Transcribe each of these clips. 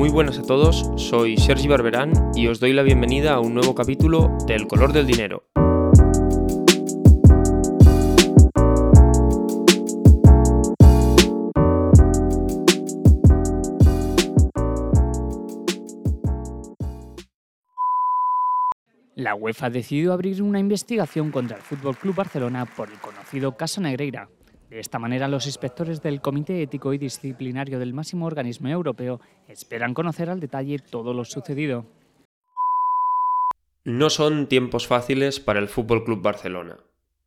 Muy buenas a todos, soy Sergi Barberán y os doy la bienvenida a un nuevo capítulo de El color del dinero. La UEFA ha decidido abrir una investigación contra el Fútbol Club Barcelona por el conocido caso Negreira. De esta manera, los inspectores del Comité Ético y Disciplinario del máximo organismo europeo esperan conocer al detalle todo lo sucedido. No son tiempos fáciles para el Fútbol Club Barcelona.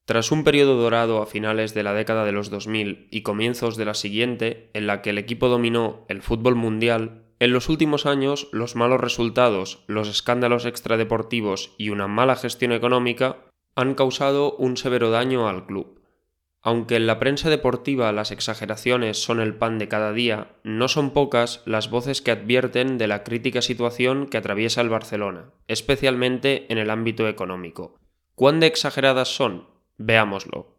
Tras un periodo dorado a finales de la década de los 2000 y comienzos de la siguiente, en la que el equipo dominó el fútbol mundial, en los últimos años los malos resultados, los escándalos extradeportivos y una mala gestión económica han causado un severo daño al club. Aunque en la prensa deportiva las exageraciones son el pan de cada día, no son pocas las voces que advierten de la crítica situación que atraviesa el Barcelona, especialmente en el ámbito económico. ¿Cuán de exageradas son? Veámoslo.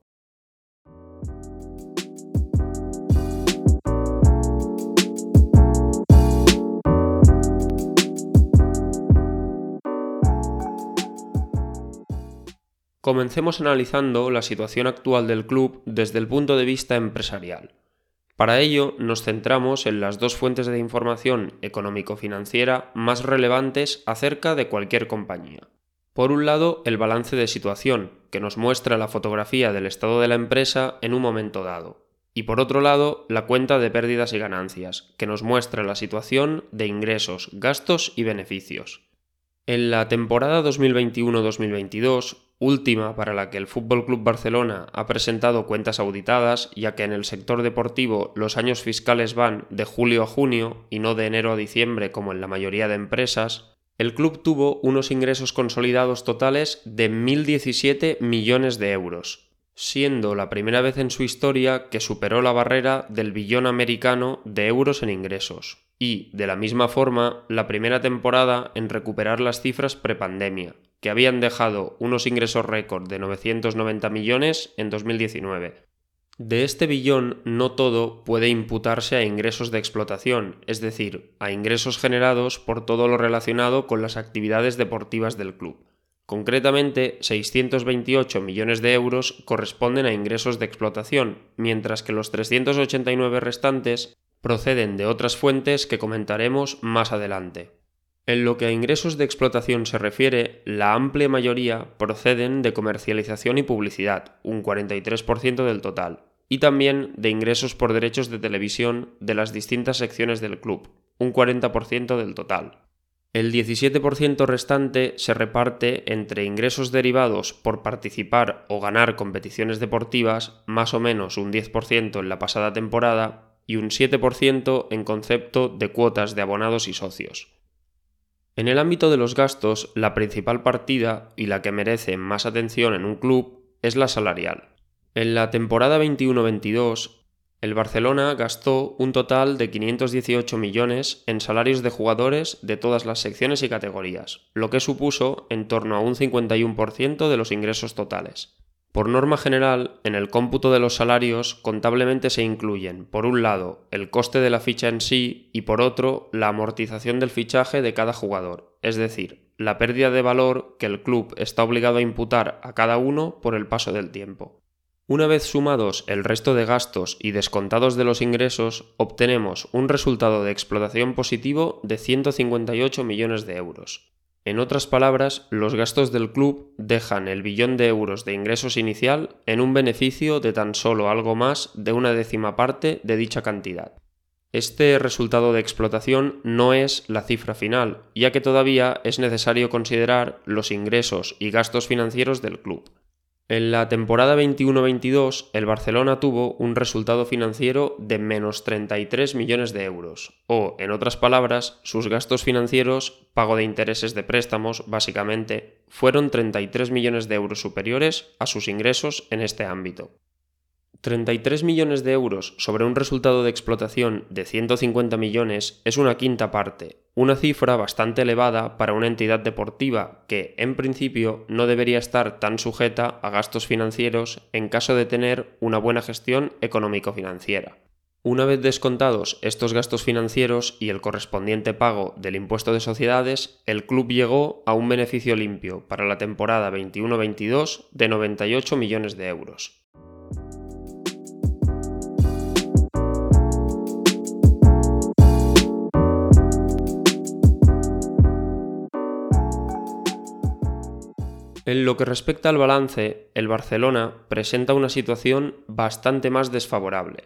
Comencemos analizando la situación actual del club desde el punto de vista empresarial. Para ello nos centramos en las dos fuentes de información económico-financiera más relevantes acerca de cualquier compañía. Por un lado, el balance de situación, que nos muestra la fotografía del estado de la empresa en un momento dado. Y por otro lado, la cuenta de pérdidas y ganancias, que nos muestra la situación de ingresos, gastos y beneficios. En la temporada 2021-2022, última para la que el Fútbol Club Barcelona ha presentado cuentas auditadas, ya que en el sector deportivo los años fiscales van de julio a junio y no de enero a diciembre como en la mayoría de empresas, el club tuvo unos ingresos consolidados totales de 1.017 millones de euros, siendo la primera vez en su historia que superó la barrera del billón americano de euros en ingresos, y, de la misma forma, la primera temporada en recuperar las cifras prepandemia, que habían dejado unos ingresos récord de 990 millones en 2019. De este billón no todo puede imputarse a ingresos de explotación, es decir, a ingresos generados por todo lo relacionado con las actividades deportivas del club. Concretamente, 628 millones de euros corresponden a ingresos de explotación, mientras que los 389 restantes proceden de otras fuentes que comentaremos más adelante. En lo que a ingresos de explotación se refiere, la amplia mayoría proceden de comercialización y publicidad, un 43% del total, y también de ingresos por derechos de televisión de las distintas secciones del club, un 40% del total. El 17% restante se reparte entre ingresos derivados por participar o ganar competiciones deportivas, más o menos un 10% en la pasada temporada, y un 7% en concepto de cuotas de abonados y socios. En el ámbito de los gastos, la principal partida y la que merece más atención en un club es la salarial. En la temporada 21-22, el Barcelona gastó un total de 518 millones en salarios de jugadores de todas las secciones y categorías, lo que supuso en torno a un 51% de los ingresos totales. Por norma general, en el cómputo de los salarios contablemente se incluyen, por un lado, el coste de la ficha en sí y por otro, la amortización del fichaje de cada jugador, es decir, la pérdida de valor que el club está obligado a imputar a cada uno por el paso del tiempo. Una vez sumados el resto de gastos y descontados de los ingresos, obtenemos un resultado de explotación positivo de 158 millones de euros, en otras palabras, los gastos del club dejan el billón de euros de ingresos inicial en un beneficio de tan solo algo más de una décima parte de dicha cantidad. Este resultado de explotación no es la cifra final, ya que todavía es necesario considerar los ingresos y gastos financieros del club. En la temporada 21-22, el Barcelona tuvo un resultado financiero de menos 33 millones de euros, o, en otras palabras, sus gastos financieros, pago de intereses de préstamos, básicamente, fueron 33 millones de euros superiores a sus ingresos en este ámbito. 33 millones de euros sobre un resultado de explotación de 150 millones es una quinta parte, una cifra bastante elevada para una entidad deportiva que, en principio, no debería estar tan sujeta a gastos financieros en caso de tener una buena gestión económico-financiera. Una vez descontados estos gastos financieros y el correspondiente pago del impuesto de sociedades, el club llegó a un beneficio limpio para la temporada 21-22 de 98 millones de euros. En lo que respecta al balance, el Barcelona presenta una situación bastante más desfavorable.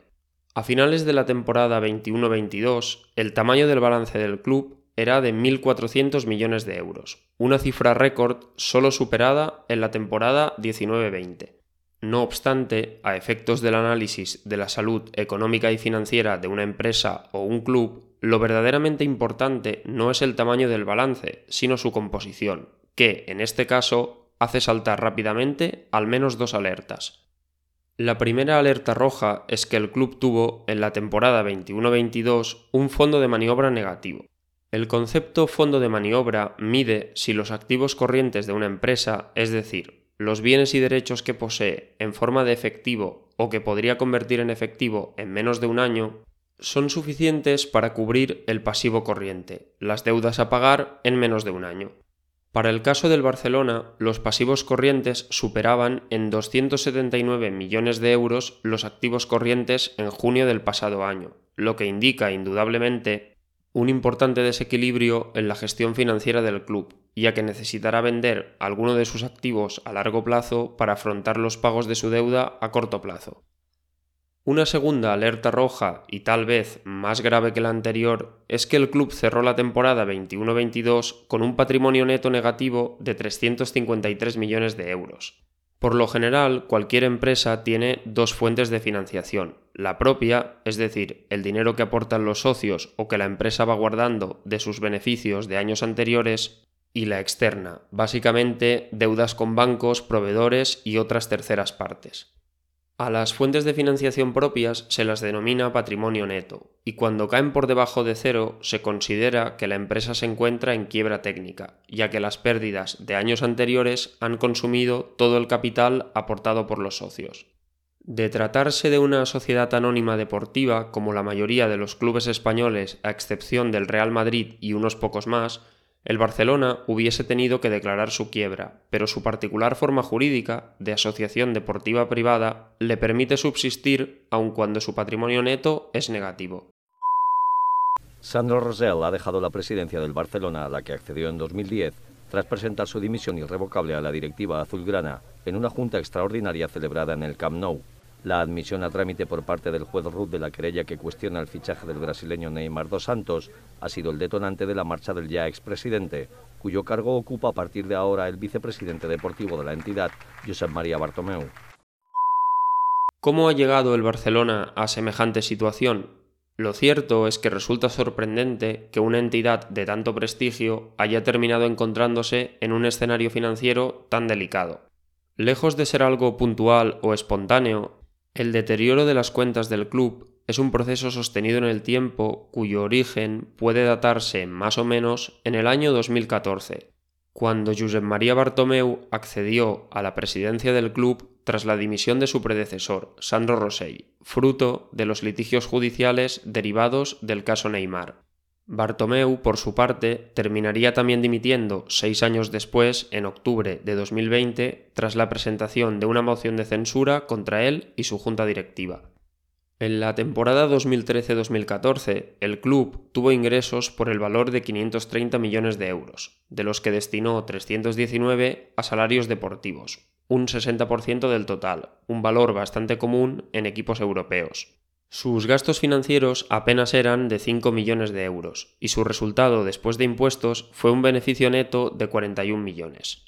A finales de la temporada 21-22, el tamaño del balance del club era de 1.400 millones de euros, una cifra récord solo superada en la temporada 19-20. No obstante, a efectos del análisis de la salud económica y financiera de una empresa o un club, lo verdaderamente importante no es el tamaño del balance, sino su composición, que, en este caso, hace saltar rápidamente al menos dos alertas. La primera alerta roja es que el club tuvo, en la temporada 21-22, un fondo de maniobra negativo. El concepto fondo de maniobra mide si los activos corrientes de una empresa, es decir, los bienes y derechos que posee en forma de efectivo o que podría convertir en efectivo en menos de un año, son suficientes para cubrir el pasivo corriente, las deudas a pagar en menos de un año. Para el caso del Barcelona, los pasivos corrientes superaban en 279 millones de euros los activos corrientes en junio del pasado año, lo que indica indudablemente un importante desequilibrio en la gestión financiera del club, ya que necesitará vender alguno de sus activos a largo plazo para afrontar los pagos de su deuda a corto plazo. Una segunda alerta roja, y tal vez más grave que la anterior, es que el club cerró la temporada 21-22 con un patrimonio neto negativo de 353 millones de euros. Por lo general, cualquier empresa tiene dos fuentes de financiación. La propia, es decir, el dinero que aportan los socios o que la empresa va guardando de sus beneficios de años anteriores, y la externa, básicamente deudas con bancos, proveedores y otras terceras partes. A las fuentes de financiación propias se las denomina patrimonio neto, y cuando caen por debajo de cero se considera que la empresa se encuentra en quiebra técnica, ya que las pérdidas de años anteriores han consumido todo el capital aportado por los socios. De tratarse de una sociedad anónima deportiva, como la mayoría de los clubes españoles, a excepción del Real Madrid y unos pocos más, el Barcelona hubiese tenido que declarar su quiebra, pero su particular forma jurídica, de asociación deportiva privada, le permite subsistir aun cuando su patrimonio neto es negativo. Sandro Rosell ha dejado la presidencia del Barcelona, a la que accedió en 2010, tras presentar su dimisión irrevocable a la directiva azulgrana en una junta extraordinaria celebrada en el Camp Nou. La admisión a trámite por parte del juez Ruth de la querella que cuestiona el fichaje del brasileño Neymar dos Santos ha sido el detonante de la marcha del ya expresidente, cuyo cargo ocupa a partir de ahora el vicepresidente deportivo de la entidad, Josep María Bartomeu. ¿Cómo ha llegado el Barcelona a semejante situación? Lo cierto es que resulta sorprendente que una entidad de tanto prestigio haya terminado encontrándose en un escenario financiero tan delicado. Lejos de ser algo puntual o espontáneo, el deterioro de las cuentas del club es un proceso sostenido en el tiempo cuyo origen puede datarse más o menos en el año 2014, cuando Josep María Bartomeu accedió a la presidencia del club tras la dimisión de su predecesor, Sandro Rosell, fruto de los litigios judiciales derivados del caso Neymar. Bartomeu, por su parte, terminaría también dimitiendo seis años después, en octubre de 2020, tras la presentación de una moción de censura contra él y su junta directiva. En la temporada 2013-2014, el club tuvo ingresos por el valor de 530 millones de euros, de los que destinó 319 a salarios deportivos, un 60% del total, un valor bastante común en equipos europeos. Sus gastos financieros apenas eran de 5 millones de euros y su resultado después de impuestos fue un beneficio neto de 41 millones.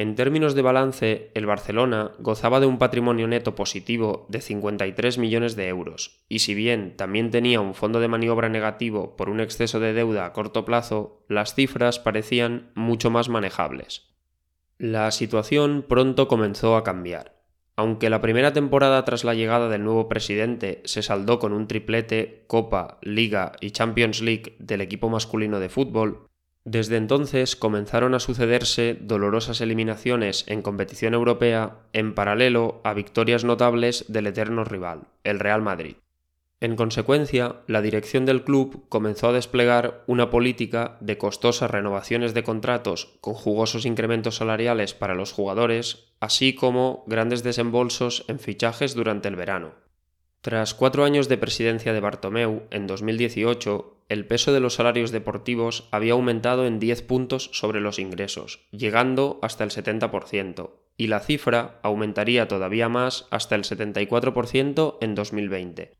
En términos de balance, el Barcelona gozaba de un patrimonio neto positivo de 53 millones de euros, y si bien también tenía un fondo de maniobra negativo por un exceso de deuda a corto plazo, las cifras parecían mucho más manejables. La situación pronto comenzó a cambiar. Aunque la primera temporada tras la llegada del nuevo presidente se saldó con un triplete, Copa, Liga y Champions League del equipo masculino de fútbol, desde entonces comenzaron a sucederse dolorosas eliminaciones en competición europea en paralelo a victorias notables del eterno rival, el Real Madrid. En consecuencia, la dirección del club comenzó a desplegar una política de costosas renovaciones de contratos con jugosos incrementos salariales para los jugadores, así como grandes desembolsos en fichajes durante el verano. Tras cuatro años de presidencia de Bartomeu, en 2018, el peso de los salarios deportivos había aumentado en 10 puntos sobre los ingresos, llegando hasta el 70%, y la cifra aumentaría todavía más hasta el 74% en 2020.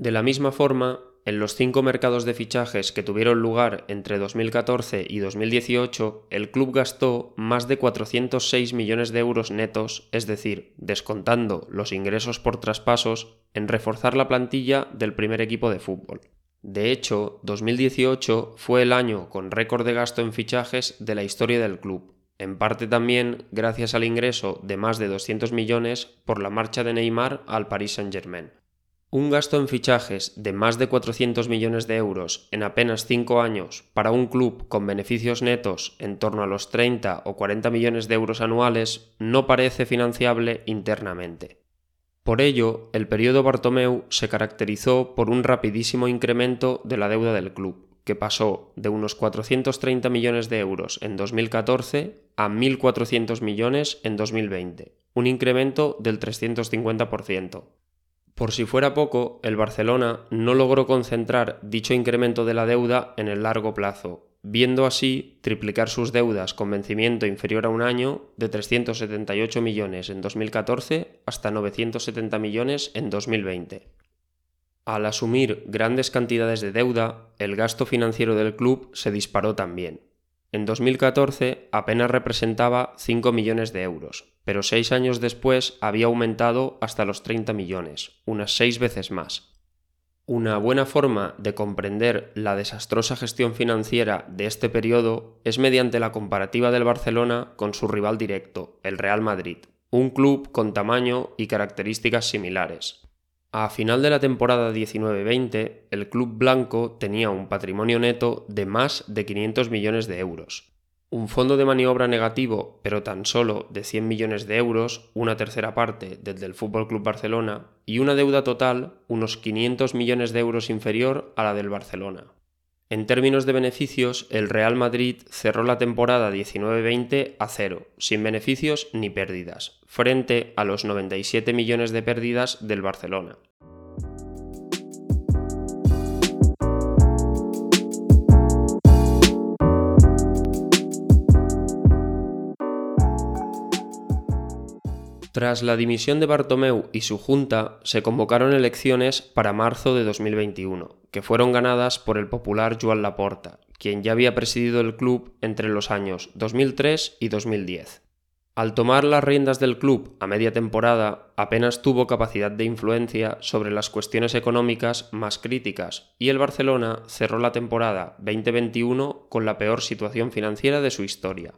De la misma forma, en los cinco mercados de fichajes que tuvieron lugar entre 2014 y 2018, el club gastó más de 406 millones de euros netos, es decir, descontando los ingresos por traspasos, en reforzar la plantilla del primer equipo de fútbol. De hecho, 2018 fue el año con récord de gasto en fichajes de la historia del club, en parte también gracias al ingreso de más de 200 millones por la marcha de Neymar al Paris Saint-Germain. Un gasto en fichajes de más de 400 millones de euros en apenas 5 años para un club con beneficios netos en torno a los 30 o 40 millones de euros anuales no parece financiable internamente. Por ello, el periodo Bartomeu se caracterizó por un rapidísimo incremento de la deuda del club, que pasó de unos 430 millones de euros en 2014 a 1.400 millones en 2020, un incremento del 350%. Por si fuera poco, el Barcelona no logró concentrar dicho incremento de la deuda en el largo plazo, viendo así triplicar sus deudas con vencimiento inferior a un año de 378 millones en 2014 hasta 970 millones en 2020. Al asumir grandes cantidades de deuda, el gasto financiero del club se disparó también. En 2014 apenas representaba 5 millones de euros, pero seis años después había aumentado hasta los 30 millones, unas seis veces más. Una buena forma de comprender la desastrosa gestión financiera de este periodo es mediante la comparativa del Barcelona con su rival directo, el Real Madrid, un club con tamaño y características similares. A final de la temporada 19-20, el club blanco tenía un patrimonio neto de más de 500 millones de euros. Un fondo de maniobra negativo, pero tan solo de 100 millones de euros, una tercera parte del del Fútbol Club Barcelona, y una deuda total unos 500 millones de euros inferior a la del Barcelona. En términos de beneficios, el Real Madrid cerró la temporada 19-20 a cero, sin beneficios ni pérdidas, frente a los 97 millones de pérdidas del Barcelona. Tras la dimisión de Bartomeu y su junta, se convocaron elecciones para marzo de 2021, que fueron ganadas por el popular Joan Laporta, quien ya había presidido el club entre los años 2003 y 2010. Al tomar las riendas del club a media temporada, apenas tuvo capacidad de influencia sobre las cuestiones económicas más críticas, y el Barcelona cerró la temporada 2021 con la peor situación financiera de su historia.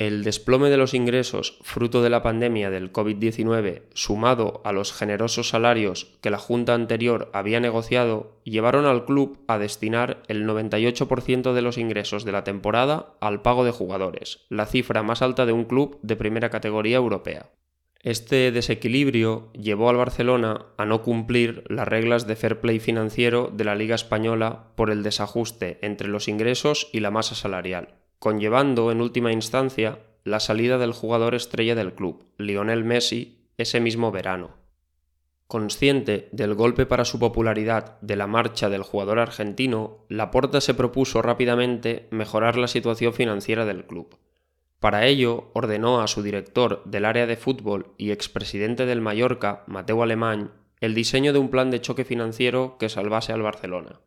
El desplome de los ingresos fruto de la pandemia del COVID-19, sumado a los generosos salarios que la Junta anterior había negociado, llevaron al club a destinar el 98% de los ingresos de la temporada al pago de jugadores, la cifra más alta de un club de primera categoría europea. Este desequilibrio llevó al Barcelona a no cumplir las reglas de fair play financiero de la Liga Española por el desajuste entre los ingresos y la masa salarial conllevando en última instancia la salida del jugador estrella del club, Lionel Messi, ese mismo verano. Consciente del golpe para su popularidad de la marcha del jugador argentino, Laporta se propuso rápidamente mejorar la situación financiera del club. Para ello, ordenó a su director del área de fútbol y expresidente del Mallorca, Mateo Alemán, el diseño de un plan de choque financiero que salvase al Barcelona.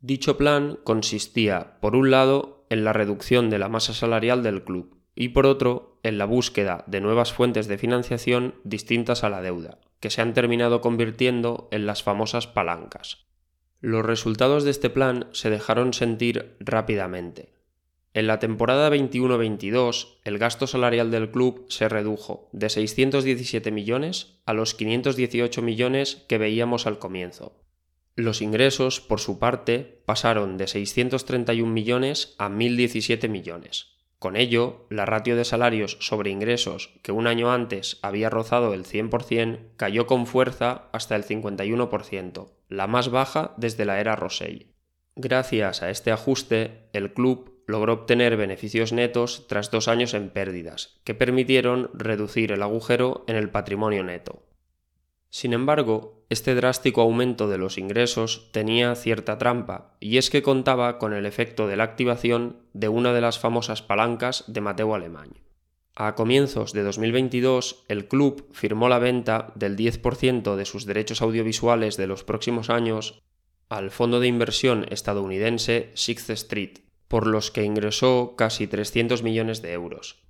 Dicho plan consistía, por un lado, en la reducción de la masa salarial del club y por otro en la búsqueda de nuevas fuentes de financiación distintas a la deuda, que se han terminado convirtiendo en las famosas palancas. Los resultados de este plan se dejaron sentir rápidamente. En la temporada 21-22, el gasto salarial del club se redujo de 617 millones a los 518 millones que veíamos al comienzo, los ingresos, por su parte, pasaron de 631 millones a 1.017 millones. Con ello, la ratio de salarios sobre ingresos, que un año antes había rozado el 100%, cayó con fuerza hasta el 51%, la más baja desde la era Rosell. Gracias a este ajuste, el club logró obtener beneficios netos tras dos años en pérdidas, que permitieron reducir el agujero en el patrimonio neto. Sin embargo, este drástico aumento de los ingresos tenía cierta trampa, y es que contaba con el efecto de la activación de una de las famosas palancas de Mateo Alemán. A comienzos de 2022, el club firmó la venta del 10% de sus derechos audiovisuales de los próximos años al fondo de inversión estadounidense Sixth Street, por los que ingresó casi 300 millones de euros.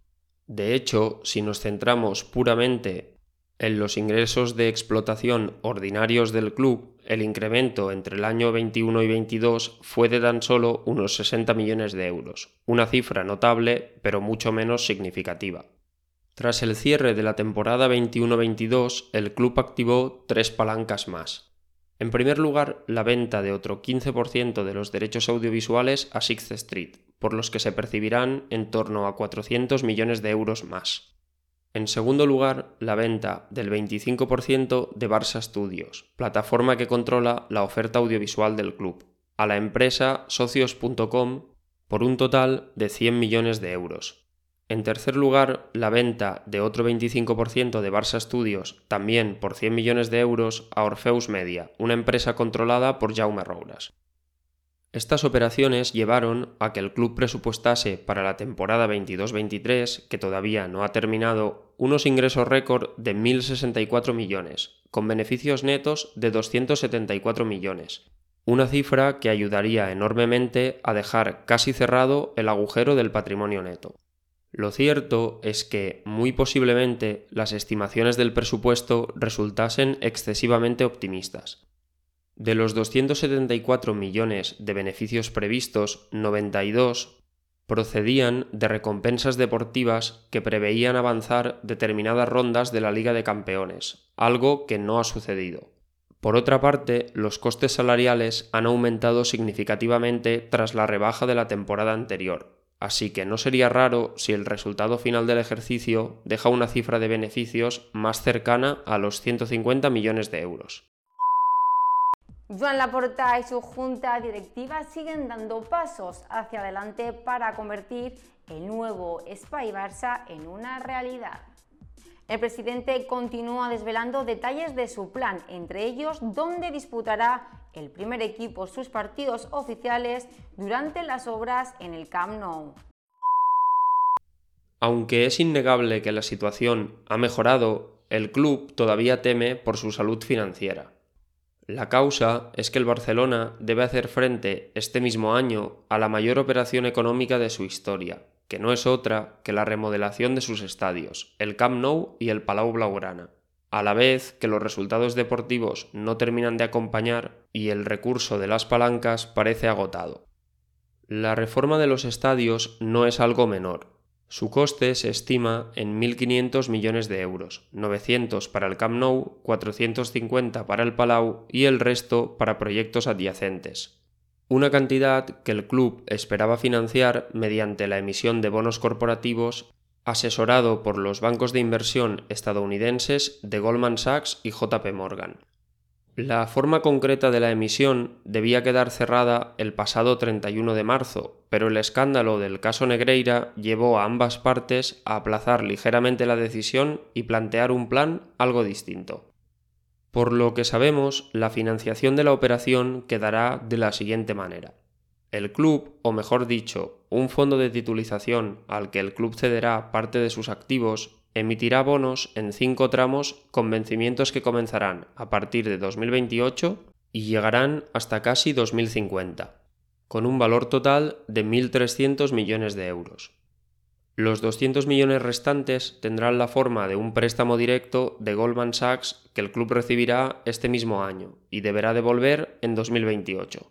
De hecho, si nos centramos puramente en los ingresos de explotación ordinarios del club, el incremento entre el año 21 y 22 fue de tan solo unos 60 millones de euros, una cifra notable pero mucho menos significativa. Tras el cierre de la temporada 21-22, el club activó tres palancas más. En primer lugar, la venta de otro 15% de los derechos audiovisuales a Sixth Street, por los que se percibirán en torno a 400 millones de euros más. En segundo lugar, la venta del 25% de Barça Studios, plataforma que controla la oferta audiovisual del club, a la empresa socios.com por un total de 100 millones de euros. En tercer lugar, la venta de otro 25% de Barça Studios, también por 100 millones de euros, a Orpheus Media, una empresa controlada por Jaume Rouras. Estas operaciones llevaron a que el club presupuestase para la temporada 22-23, que todavía no ha terminado, unos ingresos récord de 1.064 millones, con beneficios netos de 274 millones, una cifra que ayudaría enormemente a dejar casi cerrado el agujero del patrimonio neto. Lo cierto es que, muy posiblemente, las estimaciones del presupuesto resultasen excesivamente optimistas. De los 274 millones de beneficios previstos, 92 procedían de recompensas deportivas que preveían avanzar determinadas rondas de la Liga de Campeones, algo que no ha sucedido. Por otra parte, los costes salariales han aumentado significativamente tras la rebaja de la temporada anterior, así que no sería raro si el resultado final del ejercicio deja una cifra de beneficios más cercana a los 150 millones de euros. Joan Laporta y su junta directiva siguen dando pasos hacia adelante para convertir el nuevo Spy Barça en una realidad. El presidente continúa desvelando detalles de su plan, entre ellos dónde disputará el primer equipo sus partidos oficiales durante las obras en el Camp Nou. Aunque es innegable que la situación ha mejorado, el club todavía teme por su salud financiera. La causa es que el Barcelona debe hacer frente este mismo año a la mayor operación económica de su historia, que no es otra que la remodelación de sus estadios, el Camp Nou y el Palau Blaugrana, a la vez que los resultados deportivos no terminan de acompañar y el recurso de las palancas parece agotado. La reforma de los estadios no es algo menor, su coste se estima en 1.500 millones de euros, 900 para el Camp Nou, 450 para el Palau y el resto para proyectos adyacentes. Una cantidad que el club esperaba financiar mediante la emisión de bonos corporativos asesorado por los bancos de inversión estadounidenses de Goldman Sachs y JP Morgan. La forma concreta de la emisión debía quedar cerrada el pasado 31 de marzo, pero el escándalo del caso Negreira llevó a ambas partes a aplazar ligeramente la decisión y plantear un plan algo distinto. Por lo que sabemos, la financiación de la operación quedará de la siguiente manera. El club, o mejor dicho, un fondo de titulización al que el club cederá parte de sus activos, emitirá bonos en cinco tramos con vencimientos que comenzarán a partir de 2028 y llegarán hasta casi 2050, con un valor total de 1.300 millones de euros. Los 200 millones restantes tendrán la forma de un préstamo directo de Goldman Sachs que el club recibirá este mismo año y deberá devolver en 2028.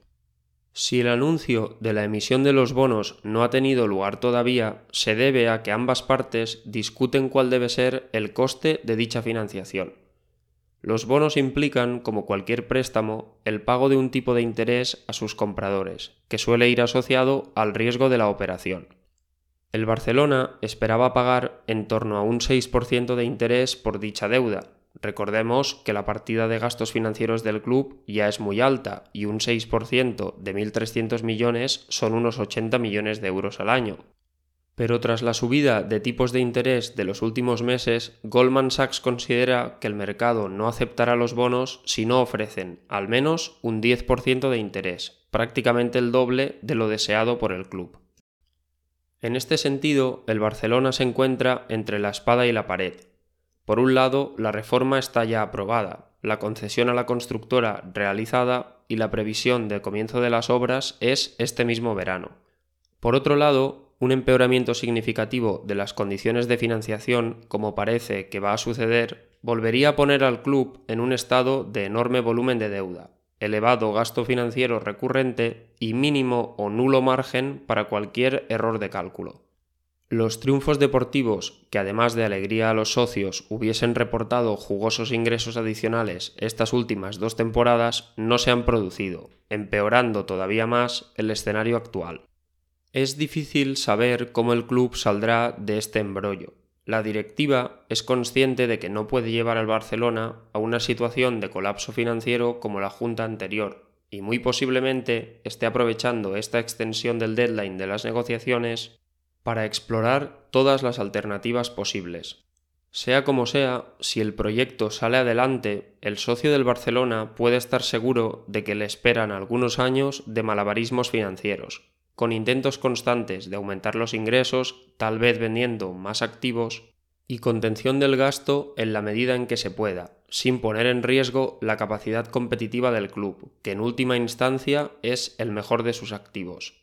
Si el anuncio de la emisión de los bonos no ha tenido lugar todavía, se debe a que ambas partes discuten cuál debe ser el coste de dicha financiación. Los bonos implican, como cualquier préstamo, el pago de un tipo de interés a sus compradores, que suele ir asociado al riesgo de la operación. El Barcelona esperaba pagar en torno a un 6% de interés por dicha deuda. Recordemos que la partida de gastos financieros del club ya es muy alta y un 6% de 1.300 millones son unos 80 millones de euros al año. Pero tras la subida de tipos de interés de los últimos meses, Goldman Sachs considera que el mercado no aceptará los bonos si no ofrecen al menos un 10% de interés, prácticamente el doble de lo deseado por el club. En este sentido, el Barcelona se encuentra entre la espada y la pared. Por un lado, la reforma está ya aprobada, la concesión a la constructora realizada y la previsión de comienzo de las obras es este mismo verano. Por otro lado, un empeoramiento significativo de las condiciones de financiación, como parece que va a suceder, volvería a poner al club en un estado de enorme volumen de deuda, elevado gasto financiero recurrente y mínimo o nulo margen para cualquier error de cálculo. Los triunfos deportivos, que además de alegría a los socios hubiesen reportado jugosos ingresos adicionales estas últimas dos temporadas, no se han producido, empeorando todavía más el escenario actual. Es difícil saber cómo el club saldrá de este embrollo, la directiva es consciente de que no puede llevar al Barcelona a una situación de colapso financiero como la junta anterior, y muy posiblemente esté aprovechando esta extensión del deadline de las negociaciones para explorar todas las alternativas posibles. Sea como sea, si el proyecto sale adelante, el socio del Barcelona puede estar seguro de que le esperan algunos años de malabarismos financieros, con intentos constantes de aumentar los ingresos, tal vez vendiendo más activos, y contención del gasto en la medida en que se pueda, sin poner en riesgo la capacidad competitiva del club, que en última instancia es el mejor de sus activos.